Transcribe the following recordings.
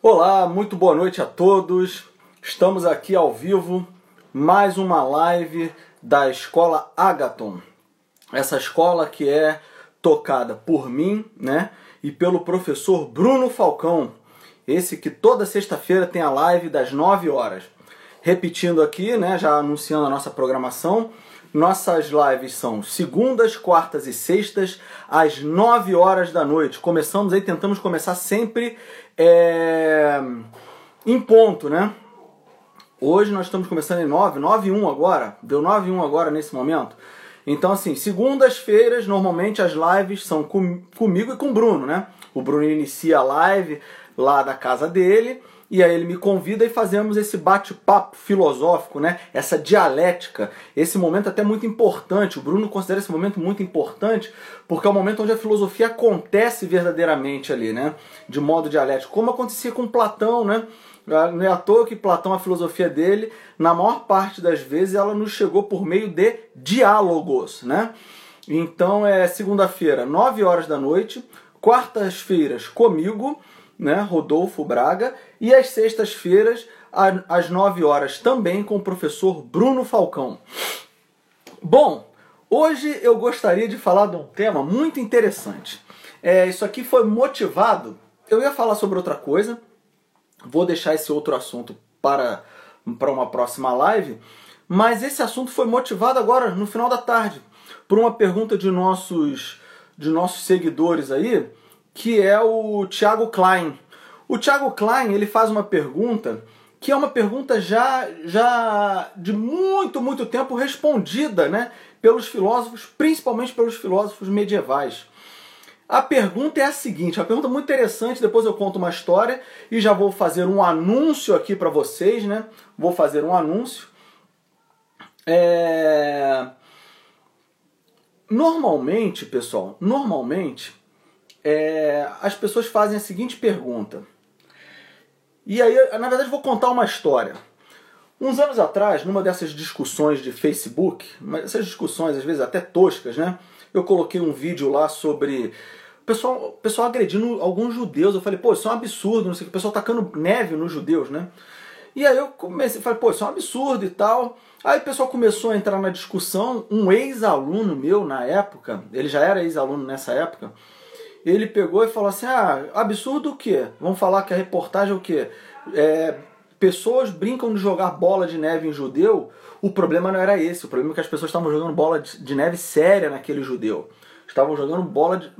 Olá, muito boa noite a todos. Estamos aqui ao vivo, mais uma live da Escola Agaton. Essa escola que é tocada por mim, né, e pelo professor Bruno Falcão. Esse que toda sexta-feira tem a live das 9 horas. Repetindo aqui, né, já anunciando a nossa programação, nossas lives são segundas, quartas e sextas, às 9 horas da noite. Começamos aí, tentamos começar sempre é, em ponto, né? Hoje nós estamos começando em 9, 9 e 1 agora, deu 9 e 1 agora nesse momento. Então, assim, segundas-feiras, normalmente as lives são com, comigo e com o Bruno, né? O Bruno inicia a live lá da casa dele e aí ele me convida e fazemos esse bate-papo filosófico, né? Essa dialética, esse momento até muito importante. O Bruno considera esse momento muito importante porque é o momento onde a filosofia acontece verdadeiramente ali, né? De modo dialético, como acontecia com Platão, né? Não é à toa que Platão, a filosofia dele, na maior parte das vezes, ela nos chegou por meio de diálogos, né? Então é segunda-feira, 9 horas da noite, quartas-feiras comigo, né, Rodolfo Braga, e às sextas-feiras, às 9 horas, também com o professor Bruno Falcão. Bom, hoje eu gostaria de falar de um tema muito interessante. É, isso aqui foi motivado. Eu ia falar sobre outra coisa, vou deixar esse outro assunto para, para uma próxima live, mas esse assunto foi motivado agora, no final da tarde, por uma pergunta de nossos, de nossos seguidores aí, que é o Thiago Klein. O Thiago Klein ele faz uma pergunta que é uma pergunta já, já de muito, muito tempo respondida né, pelos filósofos, principalmente pelos filósofos medievais. A pergunta é a seguinte, uma pergunta muito interessante, depois eu conto uma história e já vou fazer um anúncio aqui para vocês, né? Vou fazer um anúncio. É... Normalmente, pessoal, normalmente é, as pessoas fazem a seguinte pergunta. E aí, na verdade, vou contar uma história. Uns anos atrás, numa dessas discussões de Facebook, essas discussões às vezes até toscas, né? Eu coloquei um vídeo lá sobre o pessoal, pessoal agredindo alguns judeus. Eu falei, pô, isso é um absurdo, não sei o que, o pessoal tacando neve nos judeus, né? E aí eu comecei, falei, pô, isso é um absurdo e tal. Aí o pessoal começou a entrar na discussão. Um ex-aluno meu na época, ele já era ex-aluno nessa época, ele pegou e falou assim: ah, absurdo o quê? Vamos falar que a reportagem é o quê? É, pessoas brincam de jogar bola de neve em judeu. O problema não era esse, o problema é que as pessoas estavam jogando bola de neve séria naquele judeu. Estavam jogando bola de,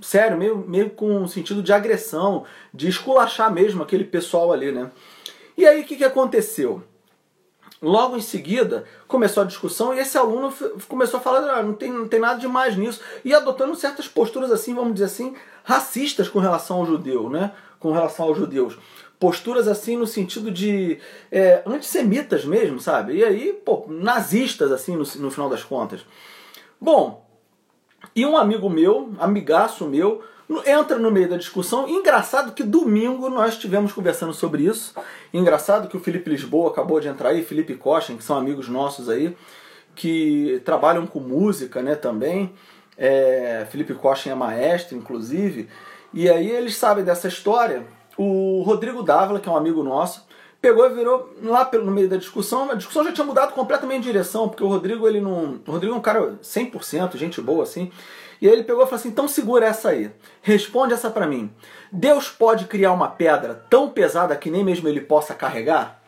sério, meio, meio com sentido de agressão, de esculachar mesmo aquele pessoal ali, né? E aí o que, que aconteceu? Logo em seguida, começou a discussão e esse aluno começou a falar: ah, não, tem, não tem nada de mais nisso, e adotando certas posturas, assim, vamos dizer assim, racistas com relação ao judeu, né? Com relação aos judeus. Posturas assim no sentido de é, antissemitas mesmo, sabe? E aí, pô, nazistas, assim, no, no final das contas. Bom, e um amigo meu, amigaço meu, entra no meio da discussão. Engraçado que domingo nós estivemos conversando sobre isso. Engraçado que o Felipe Lisboa acabou de entrar aí, Felipe Cochin, que são amigos nossos aí, que trabalham com música né, também. É, Felipe Cochin é maestro, inclusive. E aí eles sabem dessa história. O Rodrigo Dávila, que é um amigo nosso, pegou e virou lá no meio da discussão. A discussão já tinha mudado completamente de direção, porque o Rodrigo, ele não. O Rodrigo é um cara 100%, gente boa assim. E aí ele pegou e falou assim: então segura essa aí. Responde essa para mim. Deus pode criar uma pedra tão pesada que nem mesmo ele possa carregar?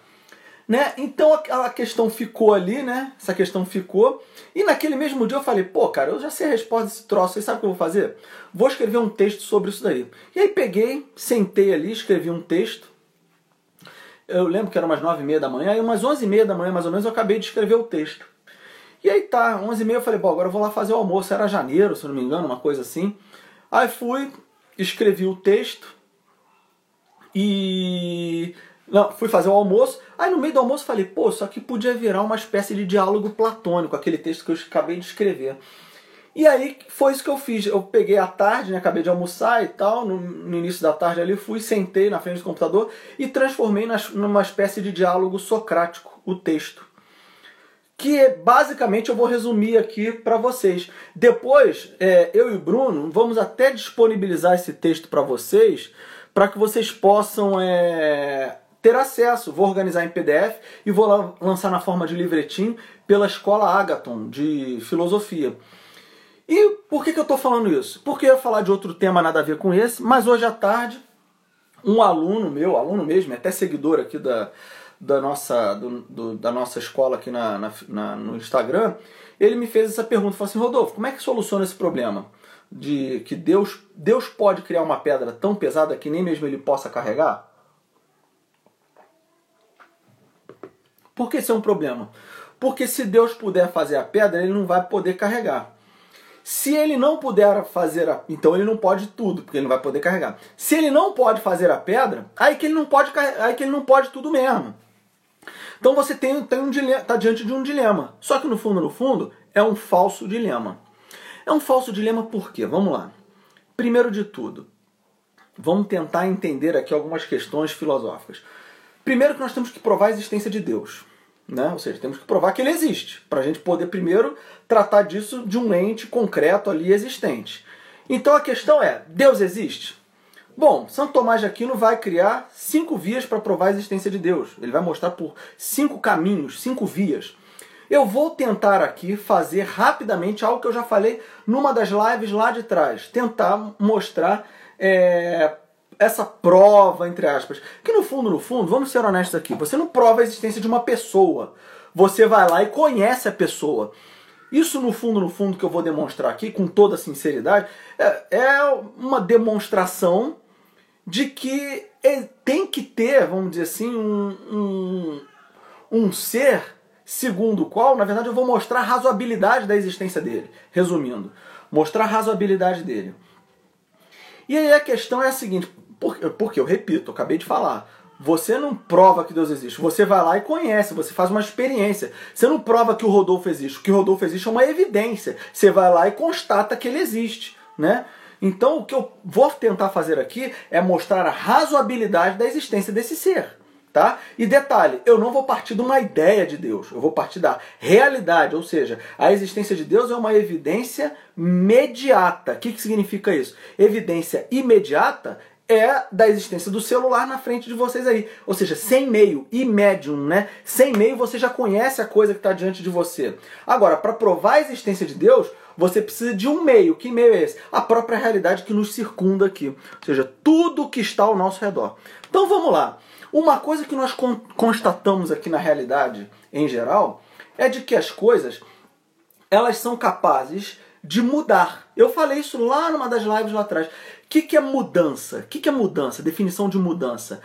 Né? Então a questão ficou ali, né? Essa questão ficou. E naquele mesmo dia eu falei, pô, cara, eu já sei a resposta desse troço, você sabe o que eu vou fazer? Vou escrever um texto sobre isso daí. E aí peguei, sentei ali, escrevi um texto. Eu lembro que era umas nove e meia da manhã, e umas onze e meia da manhã, mais ou menos, eu acabei de escrever o texto. E aí tá, 11 e meia eu falei, bom, agora eu vou lá fazer o almoço. Era janeiro, se não me engano, uma coisa assim. Aí fui, escrevi o texto e... Não, fui fazer o almoço. Aí no meio do almoço falei, pô, isso aqui podia virar uma espécie de diálogo platônico, aquele texto que eu acabei de escrever. E aí foi isso que eu fiz. Eu peguei a tarde, né, acabei de almoçar e tal, no, no, início da tarde ali, fui, sentei na frente do computador e transformei nas, numa espécie de diálogo socrático o texto que basicamente eu vou resumir aqui para vocês. Depois, é, eu e o Bruno vamos até disponibilizar esse texto para vocês, para que vocês possam é, ter acesso. Vou organizar em PDF e vou lançar na forma de livretinho pela Escola Agaton de Filosofia. E por que, que eu estou falando isso? Porque eu ia falar de outro tema nada a ver com esse, mas hoje à tarde, um aluno meu, aluno mesmo, até seguidor aqui da, da, nossa, do, do, da nossa escola aqui na, na, na, no Instagram, ele me fez essa pergunta, falou assim, Rodolfo, como é que soluciona esse problema? De que Deus, Deus pode criar uma pedra tão pesada que nem mesmo ele possa carregar? Por que isso é um problema? Porque se Deus puder fazer a pedra, ele não vai poder carregar. Se ele não puder fazer a. Então ele não pode tudo, porque ele não vai poder carregar. Se ele não pode fazer a pedra, aí que ele não pode, aí que ele não pode tudo mesmo. Então você tem, tem um dilema, tá diante de um dilema. Só que no fundo, no fundo, é um falso dilema. É um falso dilema por quê? Vamos lá. Primeiro de tudo, vamos tentar entender aqui algumas questões filosóficas. Primeiro que nós temos que provar a existência de Deus. Né? Ou seja, temos que provar que ele existe, para a gente poder primeiro tratar disso de um ente concreto ali existente. Então a questão é: Deus existe? Bom, Santo Tomás de Aquino vai criar cinco vias para provar a existência de Deus. Ele vai mostrar por cinco caminhos, cinco vias. Eu vou tentar aqui fazer rapidamente algo que eu já falei numa das lives lá de trás. Tentar mostrar é, essa prova, entre aspas. Que no fundo, no fundo, vamos ser honestos aqui, você não prova a existência de uma pessoa. Você vai lá e conhece a pessoa. Isso, no fundo, no fundo, que eu vou demonstrar aqui, com toda sinceridade, é, é uma demonstração de que tem que ter, vamos dizer assim, um, um, um ser segundo o qual, na verdade, eu vou mostrar a razoabilidade da existência dele. Resumindo, mostrar a razoabilidade dele. E aí a questão é a seguinte: porque, porque eu repito, eu acabei de falar. Você não prova que Deus existe. Você vai lá e conhece, você faz uma experiência. Você não prova que o Rodolfo existe. O que o Rodolfo existe é uma evidência. Você vai lá e constata que ele existe, né? Então, o que eu vou tentar fazer aqui é mostrar a razoabilidade da existência desse ser. Tá? E detalhe, eu não vou partir de uma ideia de Deus, eu vou partir da realidade, ou seja, a existência de Deus é uma evidência imediata. O que, que significa isso? Evidência imediata é da existência do celular na frente de vocês aí. Ou seja, sem meio e médium, né? Sem meio você já conhece a coisa que está diante de você. Agora, para provar a existência de Deus, você precisa de um meio. Que meio é esse? A própria realidade que nos circunda aqui. Ou seja, tudo que está ao nosso redor. Então vamos lá. Uma coisa que nós constatamos aqui na realidade, em geral, é de que as coisas elas são capazes de mudar. Eu falei isso lá numa das lives lá atrás. O que, que é mudança? O que, que é mudança? Definição de mudança.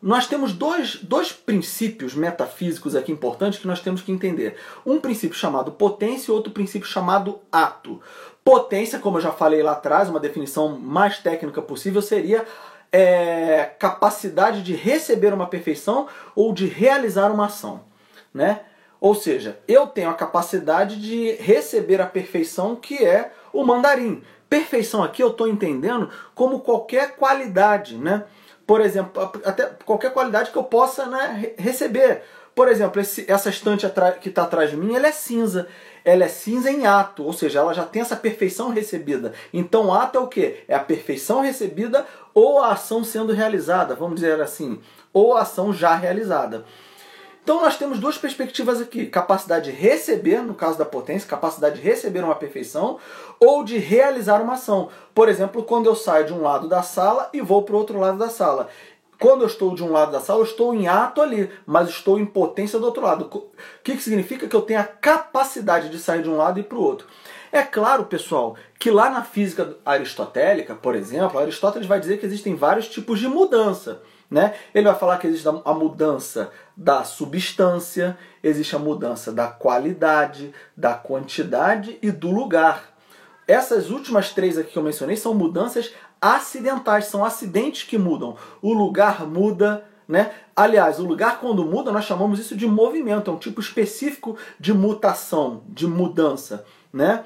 Nós temos dois, dois princípios metafísicos aqui importantes que nós temos que entender. Um princípio chamado potência e outro princípio chamado ato. Potência, como eu já falei lá atrás, uma definição mais técnica possível seria é, capacidade de receber uma perfeição ou de realizar uma ação. Né? Ou seja, eu tenho a capacidade de receber a perfeição que é o mandarim. Perfeição aqui eu estou entendendo como qualquer qualidade, né? Por exemplo, até qualquer qualidade que eu possa né, receber. Por exemplo, esse, essa estante que está atrás de mim, ela é cinza. Ela é cinza em ato, ou seja, ela já tem essa perfeição recebida. Então, ato é o que? É a perfeição recebida ou a ação sendo realizada, vamos dizer assim, ou a ação já realizada. Então nós temos duas perspectivas aqui: capacidade de receber, no caso da potência, capacidade de receber uma perfeição, ou de realizar uma ação. Por exemplo, quando eu saio de um lado da sala e vou para o outro lado da sala. Quando eu estou de um lado da sala, eu estou em ato ali, mas estou em potência do outro lado. O que, que significa? Que eu tenho a capacidade de sair de um lado e para o outro. É claro, pessoal, que lá na física aristotélica, por exemplo, Aristóteles vai dizer que existem vários tipos de mudança. Né? Ele vai falar que existe a mudança da substância, existe a mudança da qualidade, da quantidade e do lugar. Essas últimas três aqui que eu mencionei são mudanças acidentais, são acidentes que mudam. O lugar muda, né? Aliás, o lugar quando muda, nós chamamos isso de movimento, é um tipo específico de mutação, de mudança, né?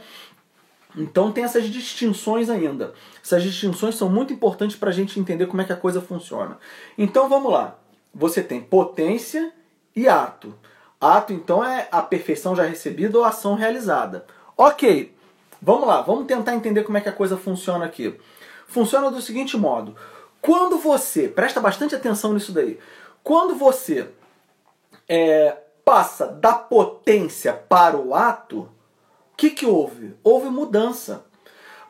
Então tem essas distinções ainda. Essas distinções são muito importantes para a gente entender como é que a coisa funciona. Então vamos lá. Você tem potência e ato. Ato, então, é a perfeição já recebida ou ação realizada. Ok, vamos lá, vamos tentar entender como é que a coisa funciona aqui. Funciona do seguinte modo: Quando você, presta bastante atenção nisso daí, quando você é, passa da potência para o ato, que, que houve? Houve mudança.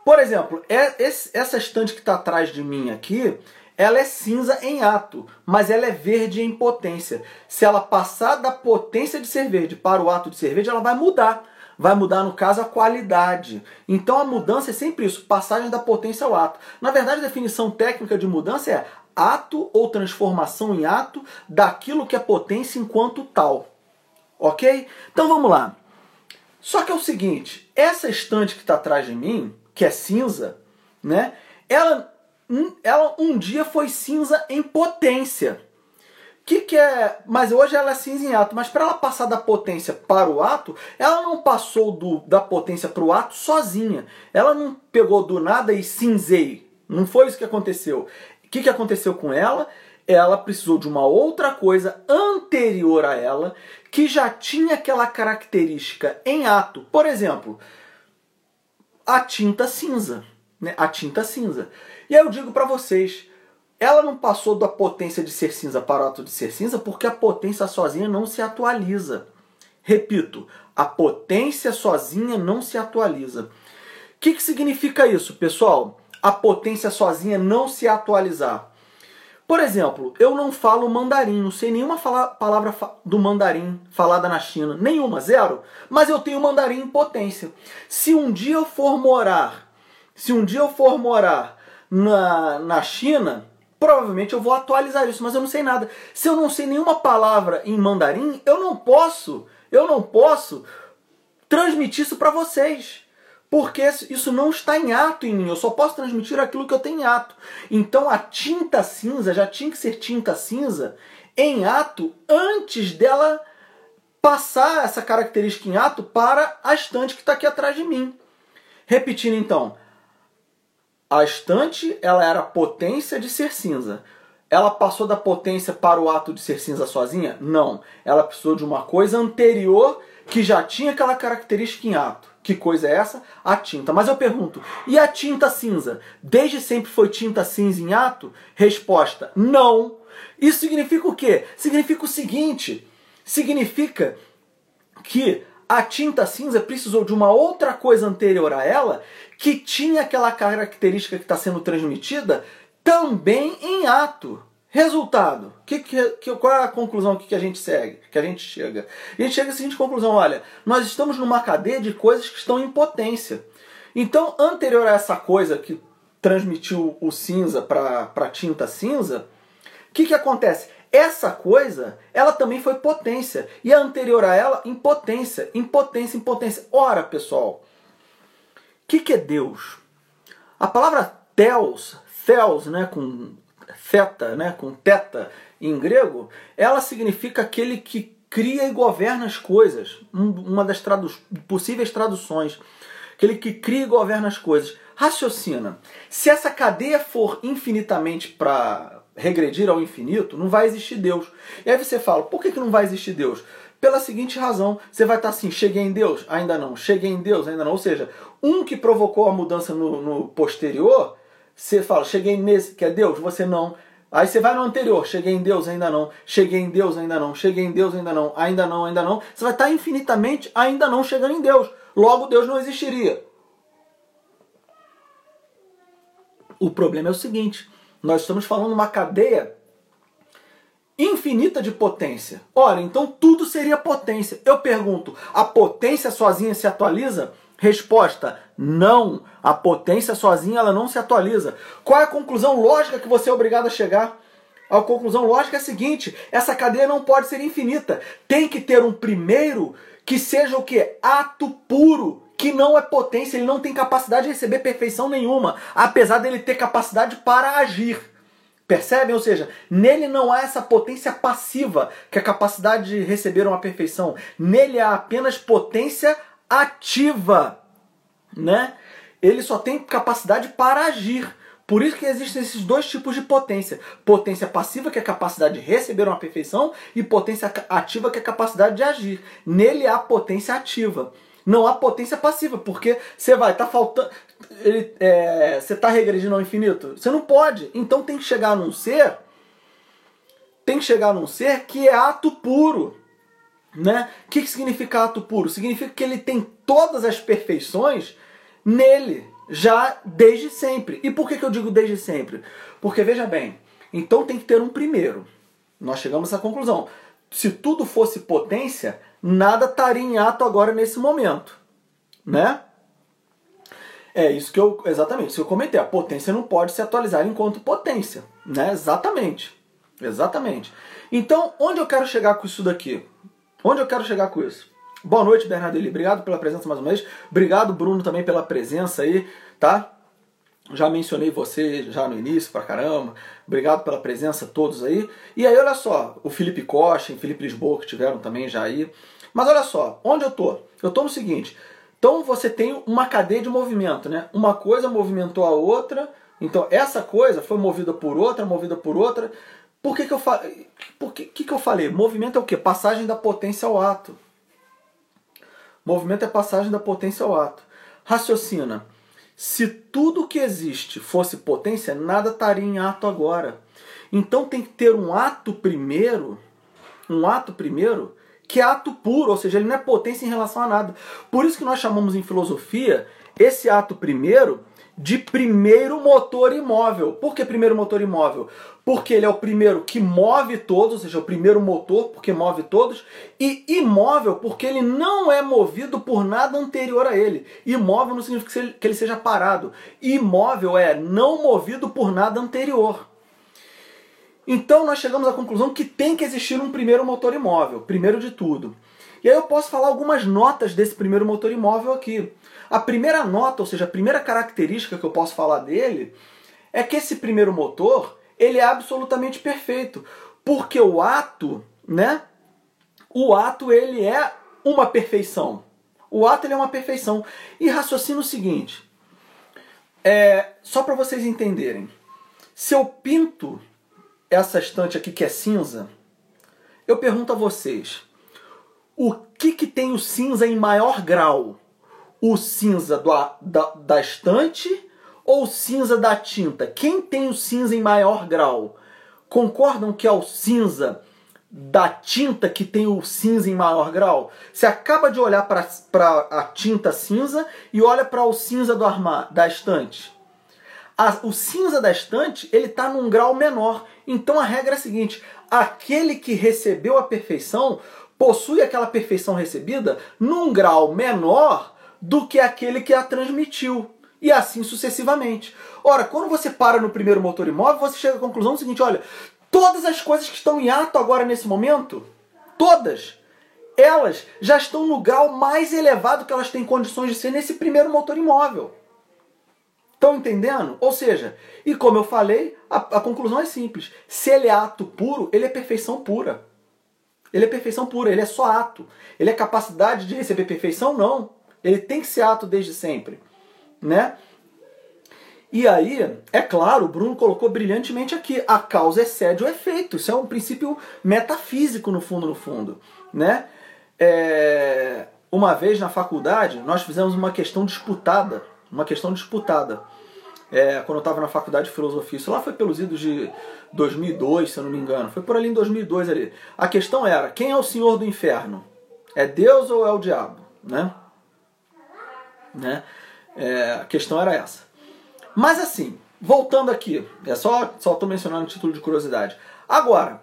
Por exemplo, é, essa estante que está atrás de mim aqui, ela é cinza em ato, mas ela é verde em potência. Se ela passar da potência de ser verde para o ato de ser verde, ela vai mudar. Vai mudar, no caso, a qualidade. Então a mudança é sempre isso, passagem da potência ao ato. Na verdade, a definição técnica de mudança é ato ou transformação em ato daquilo que é potência enquanto tal. Ok? Então vamos lá. Só que é o seguinte, essa estante que está atrás de mim, que é cinza, né? Ela, ela um dia foi cinza em potência. Que que é, mas hoje ela é cinza em ato, mas para ela passar da potência para o ato, ela não passou do, da potência para o ato sozinha. Ela não pegou do nada e cinzei. Não foi isso que aconteceu. O que, que aconteceu com ela? Ela precisou de uma outra coisa anterior a ela que já tinha aquela característica em ato. Por exemplo, a tinta cinza, né? A tinta cinza. E aí eu digo para vocês, ela não passou da potência de ser cinza para o ato de ser cinza porque a potência sozinha não se atualiza. Repito, a potência sozinha não se atualiza. O que, que significa isso, pessoal? A potência sozinha não se atualizar. Por exemplo, eu não falo mandarim, não sei nenhuma fala, palavra do mandarim falada na China, nenhuma, zero. Mas eu tenho mandarim em potência. Se um dia eu for morar, se um dia eu for morar na, na China, provavelmente eu vou atualizar isso, mas eu não sei nada. Se eu não sei nenhuma palavra em mandarim, eu não posso, eu não posso transmitir isso para vocês porque isso não está em ato em mim, eu só posso transmitir aquilo que eu tenho em ato. Então a tinta cinza já tinha que ser tinta cinza em ato antes dela passar essa característica em ato para a estante que está aqui atrás de mim. Repetindo então, a estante ela era potência de ser cinza. Ela passou da potência para o ato de ser cinza sozinha? Não. Ela precisou de uma coisa anterior que já tinha aquela característica em ato. Que coisa é essa? A tinta. Mas eu pergunto, e a tinta cinza? Desde sempre foi tinta cinza em ato? Resposta: não. Isso significa o quê? Significa o seguinte: significa que a tinta cinza precisou de uma outra coisa anterior a ela que tinha aquela característica que está sendo transmitida também em ato. Resultado. Que, que, qual é a conclusão que, a gente segue? Que a gente chega? A gente chega à seguinte conclusão: olha, nós estamos numa cadeia de coisas que estão em potência. Então, anterior a essa coisa que transmitiu o cinza para a tinta cinza, o que, que acontece? Essa coisa, ela também foi potência. E a anterior a ela, impotência. Impotência, impotência. Ora, pessoal, o que, que é Deus? A palavra Theos, Theos, né, com theta, né, com teta em grego, ela significa aquele que cria e governa as coisas. Uma das tradu possíveis traduções. Aquele que cria e governa as coisas. Raciocina. Se essa cadeia for infinitamente para regredir ao infinito, não vai existir Deus. E aí você fala, por que, que não vai existir Deus? Pela seguinte razão, você vai estar assim, cheguei em Deus? Ainda não. Cheguei em Deus? Ainda não. Ou seja, um que provocou a mudança no, no posterior você fala, cheguei nesse, que é Deus, você não. Aí você vai no anterior, cheguei em Deus, ainda não. Cheguei em Deus, ainda não. Cheguei em Deus, ainda não. Ainda não, ainda não. Você vai estar infinitamente ainda não chegando em Deus. Logo, Deus não existiria. O problema é o seguinte: nós estamos falando uma cadeia infinita de potência. Ora, então tudo seria potência. Eu pergunto: a potência sozinha se atualiza? Resposta: não. A potência sozinha ela não se atualiza. Qual é a conclusão lógica que você é obrigado a chegar? A conclusão lógica é a seguinte: essa cadeia não pode ser infinita. Tem que ter um primeiro que seja o que? Ato puro, que não é potência, ele não tem capacidade de receber perfeição nenhuma, apesar dele ter capacidade para agir. Percebem? Ou seja, nele não há essa potência passiva, que é a capacidade de receber uma perfeição. Nele há apenas potência ativa, né? Ele só tem capacidade para agir. Por isso que existem esses dois tipos de potência: potência passiva, que é a capacidade de receber uma perfeição, e potência ativa, que é a capacidade de agir. Nele há potência ativa. Não há potência passiva, porque você vai tá faltando. ele, é, você está regredindo ao infinito? Você não pode. Então tem que chegar num ser, tem que chegar num ser que é ato puro. Né? O que, significa ato puro? Significa que ele tem todas as perfeições nele, já desde sempre. E por que, que eu digo desde sempre? Porque veja bem, então tem que ter um primeiro. Nós chegamos à conclusão. Se tudo fosse potência, nada estaria em ato agora nesse momento. Né? É isso que eu. Exatamente, isso que eu comentei. A potência não pode se atualizar enquanto potência. Né? Exatamente. Exatamente. Então, onde eu quero chegar com isso daqui? Onde eu quero chegar com isso? Boa noite, Bernardelli. Obrigado pela presença mais uma vez. Obrigado, Bruno, também pela presença aí, tá? Já mencionei você já no início pra caramba. Obrigado pela presença todos aí. E aí, olha só, o Felipe Costa e Felipe Lisboa que tiveram também já aí. Mas olha só, onde eu tô? Eu tô no seguinte. Então você tem uma cadeia de movimento, né? Uma coisa movimentou a outra. Então essa coisa foi movida por outra, movida por outra. Por que, que eu falei? Por que, que, que eu falei? Movimento é o quê? Passagem da potência ao ato. Movimento é passagem da potência ao ato. Raciocina. Se tudo que existe fosse potência, nada estaria em ato agora. Então tem que ter um ato primeiro, um ato primeiro, que é ato puro, ou seja, ele não é potência em relação a nada. Por isso que nós chamamos em filosofia esse ato primeiro de primeiro motor imóvel. Por que primeiro motor imóvel? Porque ele é o primeiro que move todos, ou seja, o primeiro motor, porque move todos, e imóvel, porque ele não é movido por nada anterior a ele. Imóvel não significa que ele seja parado. Imóvel é não movido por nada anterior. Então nós chegamos à conclusão que tem que existir um primeiro motor imóvel, primeiro de tudo. E aí eu posso falar algumas notas desse primeiro motor imóvel aqui. A primeira nota, ou seja, a primeira característica que eu posso falar dele, é que esse primeiro motor, ele é absolutamente perfeito, porque o ato, né? O ato ele é uma perfeição. O ato ele é uma perfeição. E raciocina o seguinte, é, só para vocês entenderem. Se eu pinto essa estante aqui que é cinza, eu pergunto a vocês, o que, que tem o cinza em maior grau? O cinza do, da, da estante ou o cinza da tinta? Quem tem o cinza em maior grau? Concordam que é o cinza da tinta que tem o cinza em maior grau? Você acaba de olhar para a tinta cinza e olha para o cinza do armário, da estante. A, o cinza da estante ele está num grau menor. Então a regra é a seguinte: aquele que recebeu a perfeição possui aquela perfeição recebida num grau menor do que aquele que a transmitiu. E assim sucessivamente. Ora, quando você para no primeiro motor imóvel, você chega à conclusão seguinte: olha, todas as coisas que estão em ato agora nesse momento, todas, elas já estão no grau mais elevado que elas têm condições de ser nesse primeiro motor imóvel. Estão entendendo? Ou seja, e como eu falei, a, a conclusão é simples. Se ele é ato puro, ele é perfeição pura. Ele é perfeição pura, ele é só ato. Ele é capacidade de receber perfeição? Não. Ele tem que ser ato desde sempre. Né? E aí, é claro, o Bruno colocou brilhantemente aqui, a causa excede o efeito. Isso é um princípio metafísico no fundo, no fundo. Né? É... Uma vez na faculdade, nós fizemos uma questão disputada. Uma questão disputada. É, quando eu estava na faculdade de filosofia. Isso lá foi pelos idos de 2002, se eu não me engano. Foi por ali em 2002 ali. A questão era, quem é o senhor do inferno? É Deus ou é o diabo? Né? Né? É, a questão era essa. Mas assim, voltando aqui, é só só estou mencionando o título de curiosidade. Agora,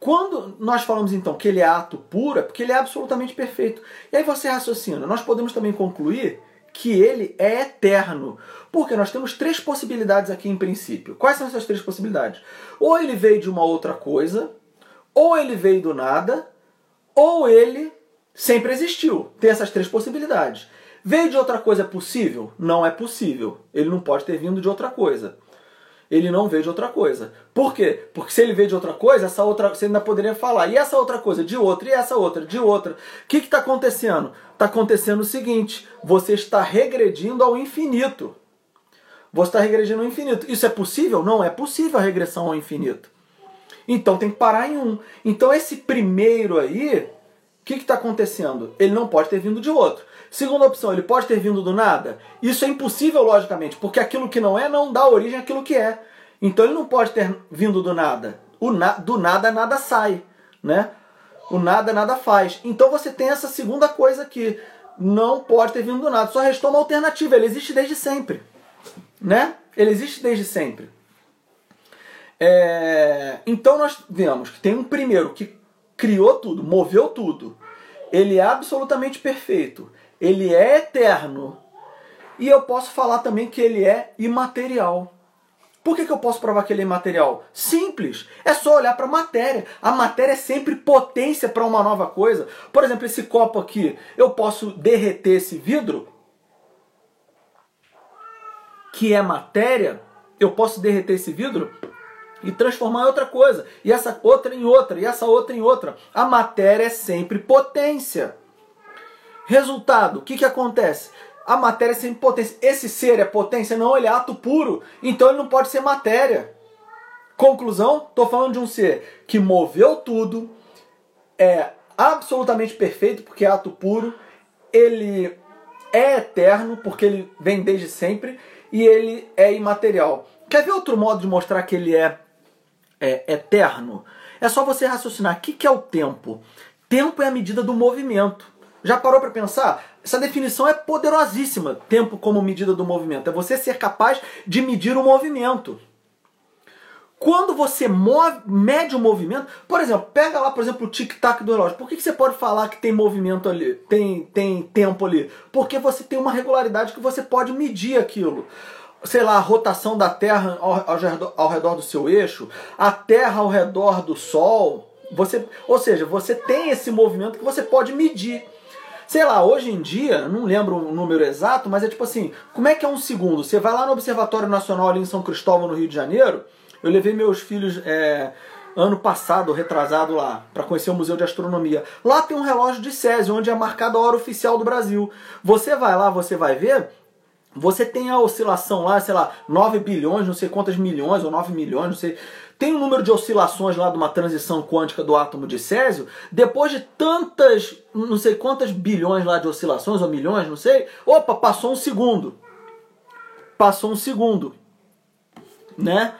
quando nós falamos então que ele é ato puro, é porque ele é absolutamente perfeito. E aí você raciocina, nós podemos também concluir que ele é eterno. Porque nós temos três possibilidades aqui em princípio. Quais são essas três possibilidades? Ou ele veio de uma outra coisa, ou ele veio do nada, ou ele sempre existiu. Tem essas três possibilidades. Veio de outra coisa é possível? Não é possível. Ele não pode ter vindo de outra coisa. Ele não veio de outra coisa. Por quê? Porque se ele veio de outra coisa, essa outra você ainda poderia falar. E essa outra coisa de outra, e essa outra de outra. O que está acontecendo? Está acontecendo o seguinte: você está regredindo ao infinito. Você está regredindo ao infinito. Isso é possível? Não é possível a regressão ao infinito. Então tem que parar em um. Então esse primeiro aí, o que está acontecendo? Ele não pode ter vindo de outro. Segunda opção, ele pode ter vindo do nada? Isso é impossível, logicamente, porque aquilo que não é não dá origem àquilo que é. Então ele não pode ter vindo do nada. Na, do nada nada sai, né? O nada nada faz. Então você tem essa segunda coisa aqui. Não pode ter vindo do nada. Só restou uma alternativa. Ele existe desde sempre, né? Ele existe desde sempre. É... Então nós vemos que tem um primeiro que criou tudo, moveu tudo. Ele é absolutamente perfeito. Ele é eterno. E eu posso falar também que ele é imaterial. Por que, que eu posso provar que ele é imaterial? Simples. É só olhar para a matéria. A matéria é sempre potência para uma nova coisa. Por exemplo, esse copo aqui. Eu posso derreter esse vidro, que é matéria. Eu posso derreter esse vidro e transformar em outra coisa. E essa outra em outra. E essa outra em outra. A matéria é sempre potência. Resultado: o que, que acontece? a matéria é sem potência. Esse ser é potência? Não, ele é ato puro. Então ele não pode ser matéria. Conclusão: estou falando de um ser que moveu tudo, é absolutamente perfeito, porque é ato puro, ele é eterno, porque ele vem desde sempre, e ele é imaterial. Quer ver outro modo de mostrar que ele é, é eterno? É só você raciocinar. O que, que é o tempo? Tempo é a medida do movimento. Já parou para pensar? Essa definição é poderosíssima. Tempo como medida do movimento. É você ser capaz de medir o movimento. Quando você move, mede o movimento, por exemplo, pega lá, por exemplo, o tic-tac do relógio. Por que, que você pode falar que tem movimento ali, tem, tem tempo ali? Porque você tem uma regularidade que você pode medir aquilo. Sei lá, a rotação da Terra ao, ao, ao redor do seu eixo, a Terra ao redor do Sol. Você, ou seja, você tem esse movimento que você pode medir. Sei lá, hoje em dia, não lembro o número exato, mas é tipo assim, como é que é um segundo? Você vai lá no Observatório Nacional ali em São Cristóvão, no Rio de Janeiro, eu levei meus filhos é, ano passado, retrasado lá, para conhecer o Museu de Astronomia. Lá tem um relógio de Césio, onde é marcada a hora oficial do Brasil. Você vai lá, você vai ver, você tem a oscilação lá, sei lá, 9 bilhões, não sei quantas milhões, ou 9 milhões, não sei tem um número de oscilações lá de uma transição quântica do átomo de Césio, depois de tantas, não sei quantas bilhões lá de oscilações, ou milhões, não sei, opa, passou um segundo. Passou um segundo. Né?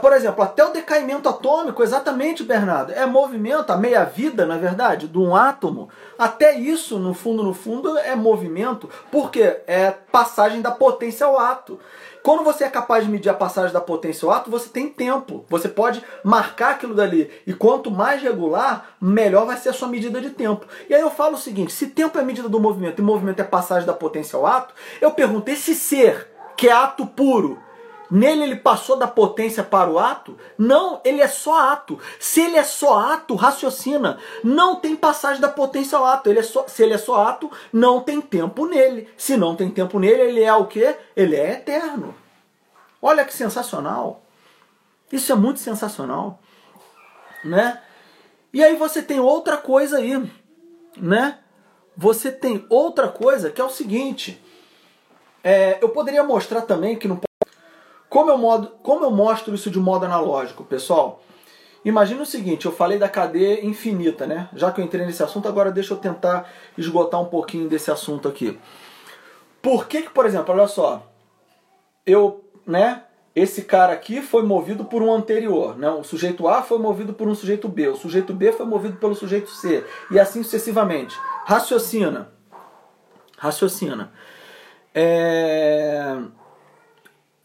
Por exemplo, até o decaimento atômico, exatamente, Bernardo, é movimento, a meia-vida, na verdade, de um átomo. Até isso, no fundo, no fundo, é movimento, porque é passagem da potência ao ato. Quando você é capaz de medir a passagem da potência ao ato, você tem tempo. Você pode marcar aquilo dali. E quanto mais regular, melhor vai ser a sua medida de tempo. E aí eu falo o seguinte: se tempo é medida do movimento e movimento é passagem da potência ao ato, eu pergunto: esse ser, que é ato puro, Nele ele passou da potência para o ato? Não, ele é só ato. Se ele é só ato, raciocina. Não tem passagem da potência ao ato. Ele é só, se ele é só ato, não tem tempo nele. Se não tem tempo nele, ele é o quê? Ele é eterno. Olha que sensacional. Isso é muito sensacional, né? E aí você tem outra coisa aí, né? Você tem outra coisa que é o seguinte. É, eu poderia mostrar também que não como eu, modo, como eu mostro isso de modo analógico, pessoal? Imagina o seguinte, eu falei da cadeia infinita, né? Já que eu entrei nesse assunto, agora deixa eu tentar esgotar um pouquinho desse assunto aqui. Por que que, por exemplo, olha só, eu, né, esse cara aqui foi movido por um anterior, né? O sujeito A foi movido por um sujeito B, o sujeito B foi movido pelo sujeito C, e assim sucessivamente. Raciocina. Raciocina. É...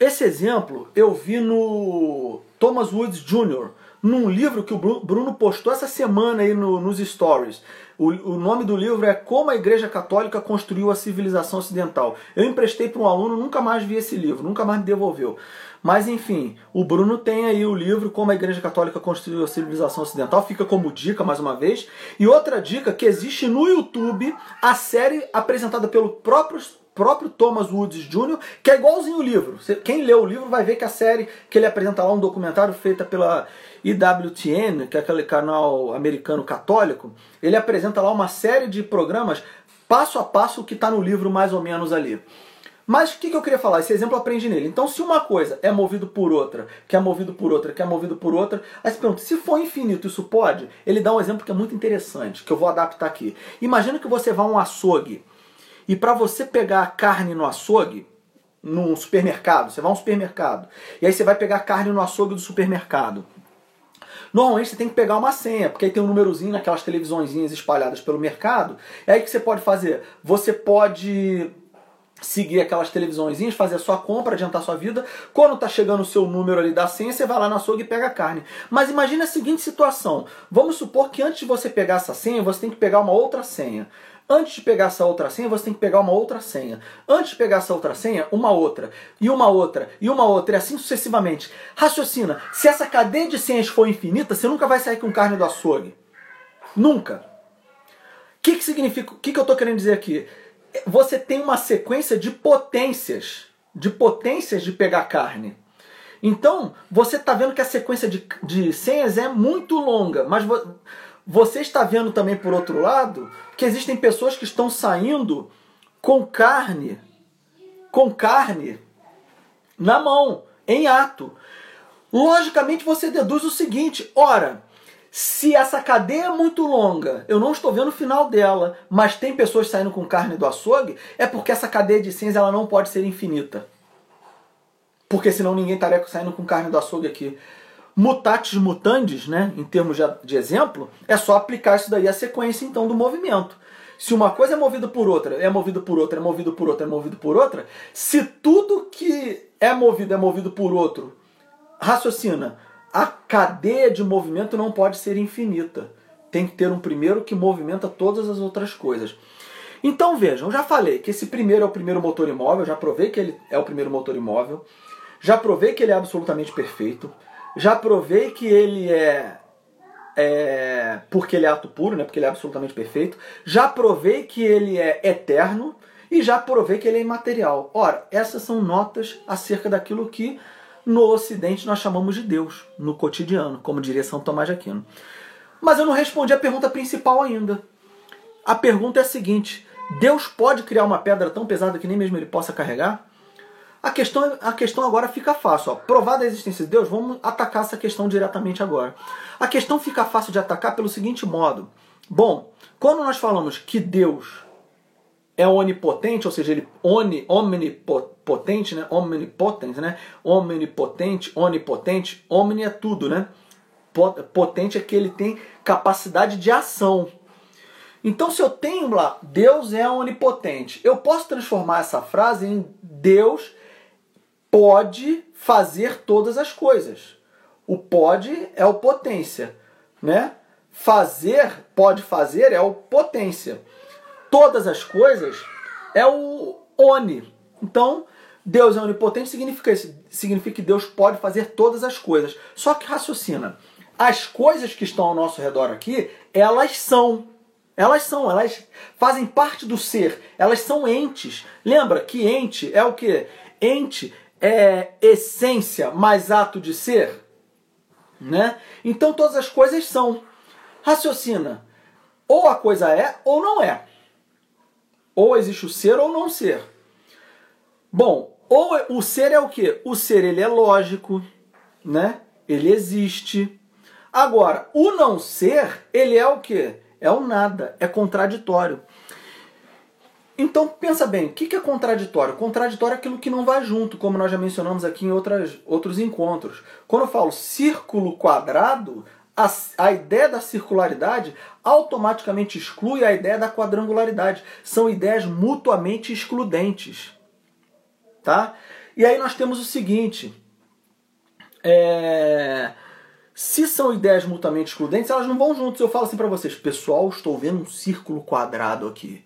Esse exemplo eu vi no Thomas Woods Jr., num livro que o Bruno postou essa semana aí no, nos stories. O, o, nome do livro é Como a Igreja Católica Construiu a Civilização Ocidental. Eu emprestei para um aluno, nunca mais vi esse livro, nunca mais me devolveu. Mas enfim, o Bruno tem aí o livro Como a Igreja Católica Construiu a Civilização Ocidental, fica como dica mais uma vez. E outra dica que existe no YouTube a série apresentada pelo próprio próprio Thomas Woods Jr., que é igualzinho o livro. Quem lê o livro vai ver que a série que ele apresenta lá, um documentário feito pela IWTN, que é aquele canal americano católico, ele apresenta lá uma série de programas passo a passo que está no livro mais ou menos ali. Mas o que, que eu queria falar? Esse exemplo aprende nele. Então, se uma coisa é movido por outra, que é movido por outra, que é movido por outra, aí você pergunta, se for infinito, isso pode? Ele dá um exemplo que é muito interessante, que eu vou adaptar aqui. Imagina que você vá a um açougue e para você pegar a carne no açougue, num supermercado, você vai a um supermercado, e aí você vai pegar carne no açougue do supermercado. Normalmente você tem que pegar uma senha, porque aí tem um númerozinho naquelas televisõezinhas espalhadas pelo mercado. É aí que você pode fazer? Você pode seguir aquelas televisõezinhas, fazer a sua compra, adiantar a sua vida. Quando tá chegando o seu número ali da senha, você vai lá na açougue e pega a carne. Mas imagine a seguinte situação. Vamos supor que antes de você pegar essa senha, você tem que pegar uma outra senha. Antes de pegar essa outra senha, você tem que pegar uma outra senha. Antes de pegar essa outra senha, uma outra, e uma outra, e uma outra, e assim sucessivamente. Raciocina, se essa cadeia de senhas for infinita, você nunca vai sair com carne do açougue. Nunca. O que, que significa? O que, que eu estou querendo dizer aqui? Você tem uma sequência de potências, de potências de pegar carne. Então, você está vendo que a sequência de, de senhas é muito longa, mas você está vendo também, por outro lado, que existem pessoas que estão saindo com carne, com carne na mão, em ato. Logicamente você deduz o seguinte: ora, se essa cadeia é muito longa, eu não estou vendo o final dela, mas tem pessoas saindo com carne do açougue, é porque essa cadeia de cinza ela não pode ser infinita. Porque senão ninguém estaria saindo com carne do açougue aqui mutatis mutandis, né, em termos de, exemplo, é só aplicar isso daí à sequência então do movimento. Se uma coisa é movida por outra, é movido por outra, é movido por outra, é movido por outra, se tudo que é movido é movido por outro, raciocina, a cadeia de movimento não pode ser infinita. Tem que ter um primeiro que movimenta todas as outras coisas. Então vejam, já falei que esse primeiro é o primeiro motor imóvel, já provei que ele é o primeiro motor imóvel, já provei que ele é absolutamente perfeito, já provei que ele é, é, porque ele é ato puro, né? Porque ele é absolutamente perfeito. Já provei que ele é eterno e já provei que ele é imaterial. Ora, essas são notas acerca daquilo que no Ocidente nós chamamos de Deus, no cotidiano, como diria São Tomás de Aquino. Mas eu não respondi a pergunta principal ainda. A pergunta é a seguinte: Deus pode criar uma pedra tão pesada que nem mesmo ele possa carregar? A questão, a questão agora fica fácil. Ó. Provada a existência de Deus, vamos atacar essa questão diretamente agora. A questão fica fácil de atacar pelo seguinte modo. Bom, quando nós falamos que Deus é onipotente, ou seja, ele oni, omnipotente, né? Omnipotente, né? Omnipotente, onipotente, omni é tudo, né? Potente é que ele tem capacidade de ação. Então, se eu tenho lá, Deus é onipotente, eu posso transformar essa frase em Deus pode fazer todas as coisas. O pode é o potência, né? Fazer, pode fazer é o potência. Todas as coisas é o oni. Então, Deus é onipotente significa isso, significa que Deus pode fazer todas as coisas. Só que raciocina, as coisas que estão ao nosso redor aqui, elas são elas são, elas fazem parte do ser, elas são entes. Lembra que ente é o que? Ente é essência mais ato de ser? Né? Então todas as coisas são. Raciocina. Ou a coisa é ou não é. Ou existe o ser ou não ser. Bom, ou o ser é o que? O ser ele é lógico, né? Ele existe. Agora, o não ser, ele é o que? É o nada, é contraditório. Então pensa bem, o que é contraditório? Contraditório é aquilo que não vai junto, como nós já mencionamos aqui em outras, outros encontros. Quando eu falo círculo quadrado, a, a ideia da circularidade automaticamente exclui a ideia da quadrangularidade. São ideias mutuamente excludentes. Tá? E aí nós temos o seguinte. É... Se são ideias mutuamente excludentes, elas não vão juntas. Eu falo assim para vocês, pessoal, estou vendo um círculo quadrado aqui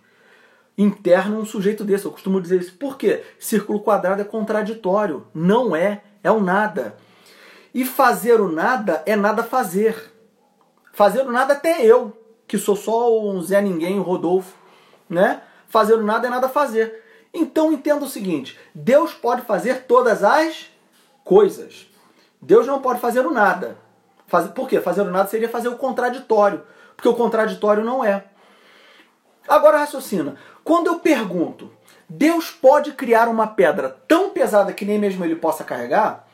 interno um sujeito desse. Eu costumo dizer isso. Por quê? Círculo quadrado é contraditório. Não é. É o nada. E fazer o nada é nada fazer. Fazer o nada até eu, que sou só um Zé Ninguém, um Rodolfo, né? Fazer o nada é nada fazer. Então entenda o seguinte: Deus pode fazer todas as coisas. Deus não pode fazer o nada. Por quê? Fazer o nada seria fazer o contraditório. Porque o contraditório não é. Agora raciocina. Quando eu pergunto, Deus pode criar uma pedra tão pesada que nem mesmo ele possa carregar?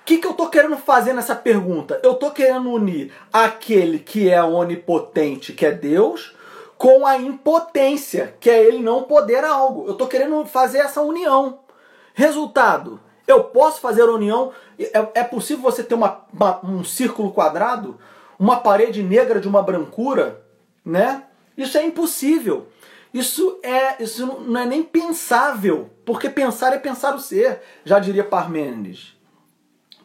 O que, que eu estou querendo fazer nessa pergunta? Eu estou querendo unir aquele que é onipotente, que é Deus, com a impotência, que é ele não poder algo. Eu estou querendo fazer essa união. Resultado, eu posso fazer a união. É, é possível você ter uma, uma, um círculo quadrado, uma parede negra de uma brancura, né? Isso é impossível. Isso é isso não é nem pensável, porque pensar é pensar o ser, já diria Parmênides.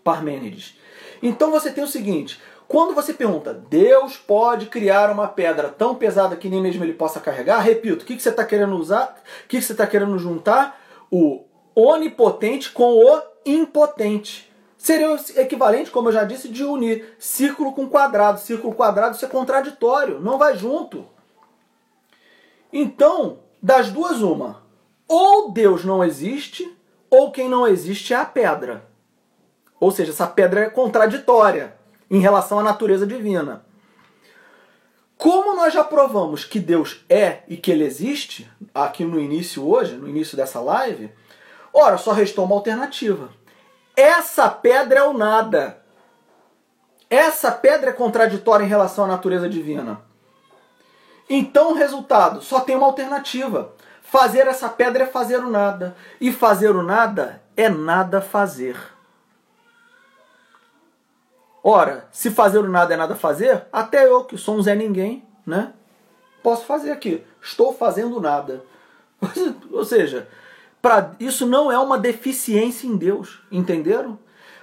Parmênides. Então você tem o seguinte: quando você pergunta, Deus pode criar uma pedra tão pesada que nem mesmo ele possa carregar? Repito, o que, que você está querendo usar? O que, que você está querendo juntar? O onipotente com o impotente. Seria o equivalente, como eu já disse, de unir círculo com quadrado. Círculo quadrado isso é contraditório, não vai junto. Então, das duas, uma. Ou Deus não existe, ou quem não existe é a pedra. Ou seja, essa pedra é contraditória em relação à natureza divina. Como nós já provamos que Deus é e que ele existe, aqui no início hoje, no início dessa live, ora, só restou uma alternativa. Essa pedra é o nada. Essa pedra é contraditória em relação à natureza divina. Então, resultado, só tem uma alternativa. Fazer essa pedra é fazer o nada. E fazer o nada é nada fazer. Ora, se fazer o nada é nada fazer, até eu, que sou um Zé Ninguém, né? Posso fazer aqui. Estou fazendo nada. Ou seja, pra, isso não é uma deficiência em Deus. Entenderam?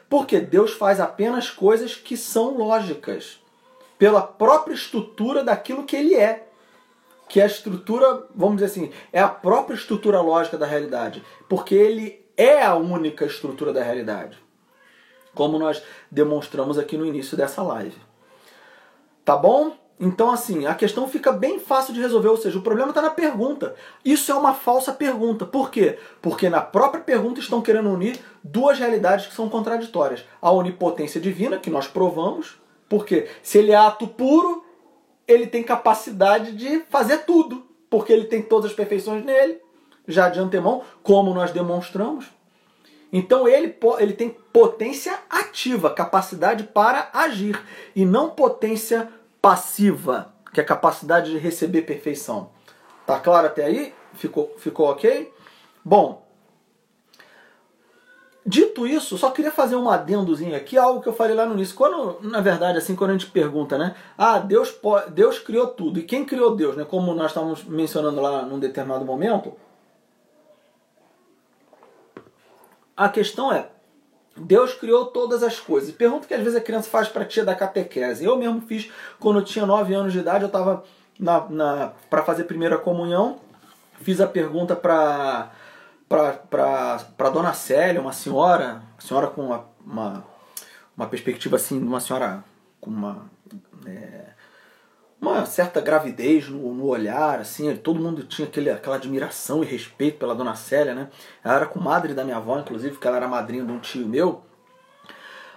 Porque Deus faz apenas coisas que são lógicas. Pela própria estrutura daquilo que ele é. Que é a estrutura, vamos dizer assim, é a própria estrutura lógica da realidade. Porque ele é a única estrutura da realidade como nós demonstramos aqui no início dessa live. Tá bom? Então, assim, a questão fica bem fácil de resolver, ou seja, o problema está na pergunta. Isso é uma falsa pergunta. Por quê? Porque na própria pergunta estão querendo unir duas realidades que são contraditórias. A onipotência divina, que nós provamos, porque se ele é ato puro, ele tem capacidade de fazer tudo, porque ele tem todas as perfeições nele, já de antemão, como nós demonstramos. Então ele, ele tem potência ativa, capacidade para agir, e não potência passiva, que é a capacidade de receber perfeição. Tá claro até aí? Ficou, ficou ok? Bom, dito isso, só queria fazer um adendozinho aqui, algo que eu falei lá no início. Quando, na verdade, assim, quando a gente pergunta, né? Ah, Deus, Deus criou tudo. E quem criou Deus, né? Como nós estávamos mencionando lá num determinado momento, A questão é, Deus criou todas as coisas. Pergunta que às vezes a criança faz para tia da catequese. Eu mesmo fiz quando eu tinha 9 anos de idade, eu estava na, na para fazer primeira comunhão, fiz a pergunta para para dona Célia, uma senhora, uma senhora com uma, uma, uma perspectiva assim, uma senhora com uma é, uma certa gravidez no, no, olhar, assim, todo mundo tinha aquele, aquela admiração e respeito pela dona Célia, né? Ela era comadre da minha avó, inclusive, que ela era madrinha de um tio meu.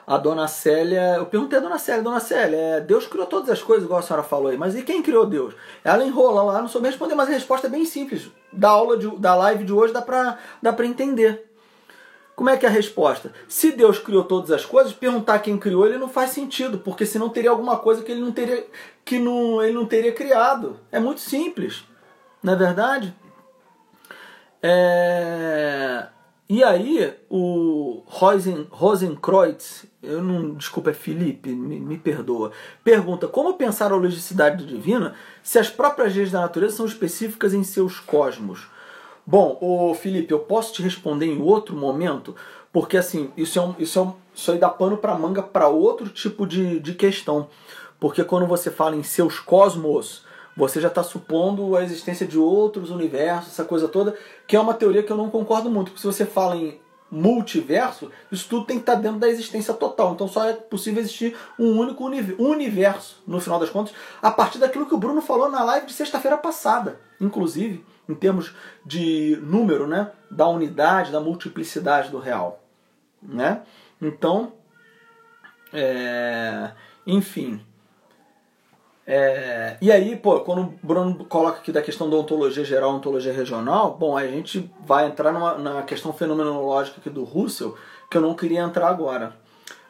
A dona Célia, eu perguntei a dona Célia, dona Célia, é, Deus criou todas as coisas, igual a senhora falou aí, mas e quem criou Deus? Ela enrola lá, não soube responder, mas a resposta é bem simples. Da aula, de, da live de hoje dá pra, dá pra entender. Como é que é a resposta? Se Deus criou todas as coisas, perguntar quem criou ele não faz sentido, porque senão teria alguma coisa que ele não teria que não, ele não teria criado. É muito simples, não é verdade? É... E aí o Rosen, Rosenkreutz, eu não, desculpa, é Felipe, me, me perdoa, pergunta como pensar a logicidade divina se as próprias leis da natureza são específicas em seus cosmos. Bom, o Felipe, eu posso te responder em outro momento, porque assim, isso é um, isso é um, isso aí dá pano para manga para outro tipo de, de questão. Porque quando você fala em seus cosmos, você já está supondo a existência de outros universos, essa coisa toda, que é uma teoria que eu não concordo muito. Porque se você fala em multiverso, isso tudo tem que estar tá dentro da existência total. Então só é possível existir um único universo, no final das contas, a partir daquilo que o Bruno falou na live de sexta-feira passada, inclusive em termos de número, né, da unidade, da multiplicidade do real, né? Então, é, enfim. É, e aí, pô, quando o Bruno coloca aqui da questão da ontologia geral, ontologia regional, bom, a gente vai entrar numa, na questão fenomenológica aqui do Russell, que eu não queria entrar agora.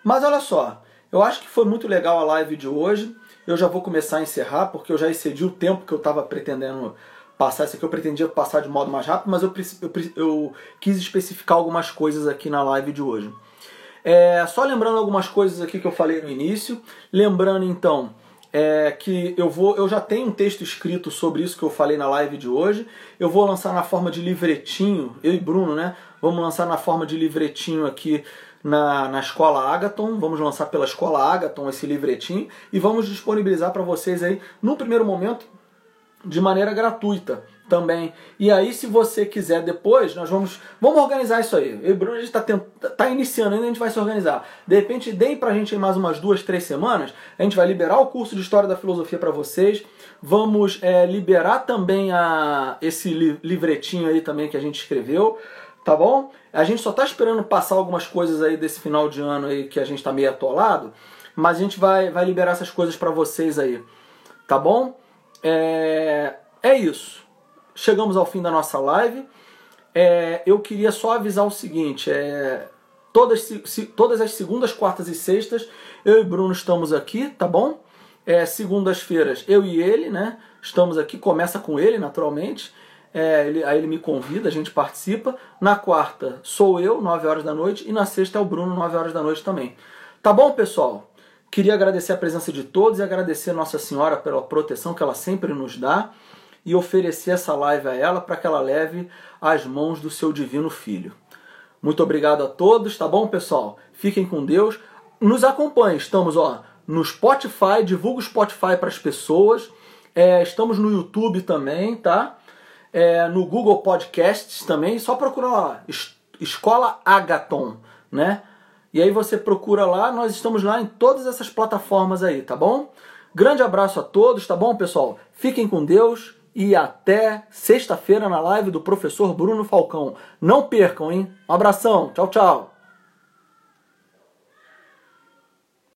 Mas olha só, eu acho que foi muito legal a live de hoje. eu já vou começar a encerrar, porque eu já excedi o tempo que eu estava pretendendo passar. Isso aqui eu pretendia passar de modo mais rápido, mas eu, eu, eu quis especificar algumas coisas aqui na live de hoje. É, só lembrando algumas coisas aqui que eu falei no início. Lembrando então é, que eu vou, eu já tenho um texto escrito sobre isso que eu falei na live de hoje. Eu vou lançar na forma de livretinho, eu e Bruno, né? Vamos lançar na forma de livretinho aqui na, na escola Agaton. Vamos lançar pela escola Agaton esse livretinho e vamos disponibilizar para vocês aí no primeiro momento de maneira gratuita também. E aí, se você quiser depois, nós vamos vamos organizar isso aí. Eu e Bruno, a gente está tá iniciando ainda, a gente vai se organizar. De repente, deem para a gente mais umas duas, três semanas, a gente vai liberar o curso de História da Filosofia para vocês. Vamos é, liberar também a, esse li, livretinho aí também que a gente escreveu, tá bom? A gente só está esperando passar algumas coisas aí desse final de ano aí que a gente está meio atolado, mas a gente vai, vai liberar essas coisas para vocês aí, tá bom? É, é isso. Chegamos ao fim da nossa live. É, eu queria só avisar o seguinte: é, todas, se, todas as segundas, quartas e sextas, eu e Bruno estamos aqui, tá bom? É, Segundas-feiras, eu e ele, né? Estamos aqui, começa com ele, naturalmente. É, ele, aí ele me convida, a gente participa. Na quarta sou eu, 9 horas da noite, e na sexta é o Bruno, 9 horas da noite também. Tá bom, pessoal? Queria agradecer a presença de todos e agradecer Nossa Senhora pela proteção que ela sempre nos dá e oferecer essa live a ela para que ela leve às mãos do seu divino filho. Muito obrigado a todos, tá bom, pessoal? Fiquem com Deus. Nos acompanhem, estamos ó, no Spotify, divulga o Spotify para as pessoas. É, estamos no YouTube também, tá? É, no Google Podcasts também. Só procura lá, Escola Agaton, né? E aí você procura lá, nós estamos lá em todas essas plataformas aí, tá bom? Grande abraço a todos, tá bom, pessoal? Fiquem com Deus e até sexta-feira na live do professor Bruno Falcão. Não percam, hein? Um abração, tchau, tchau.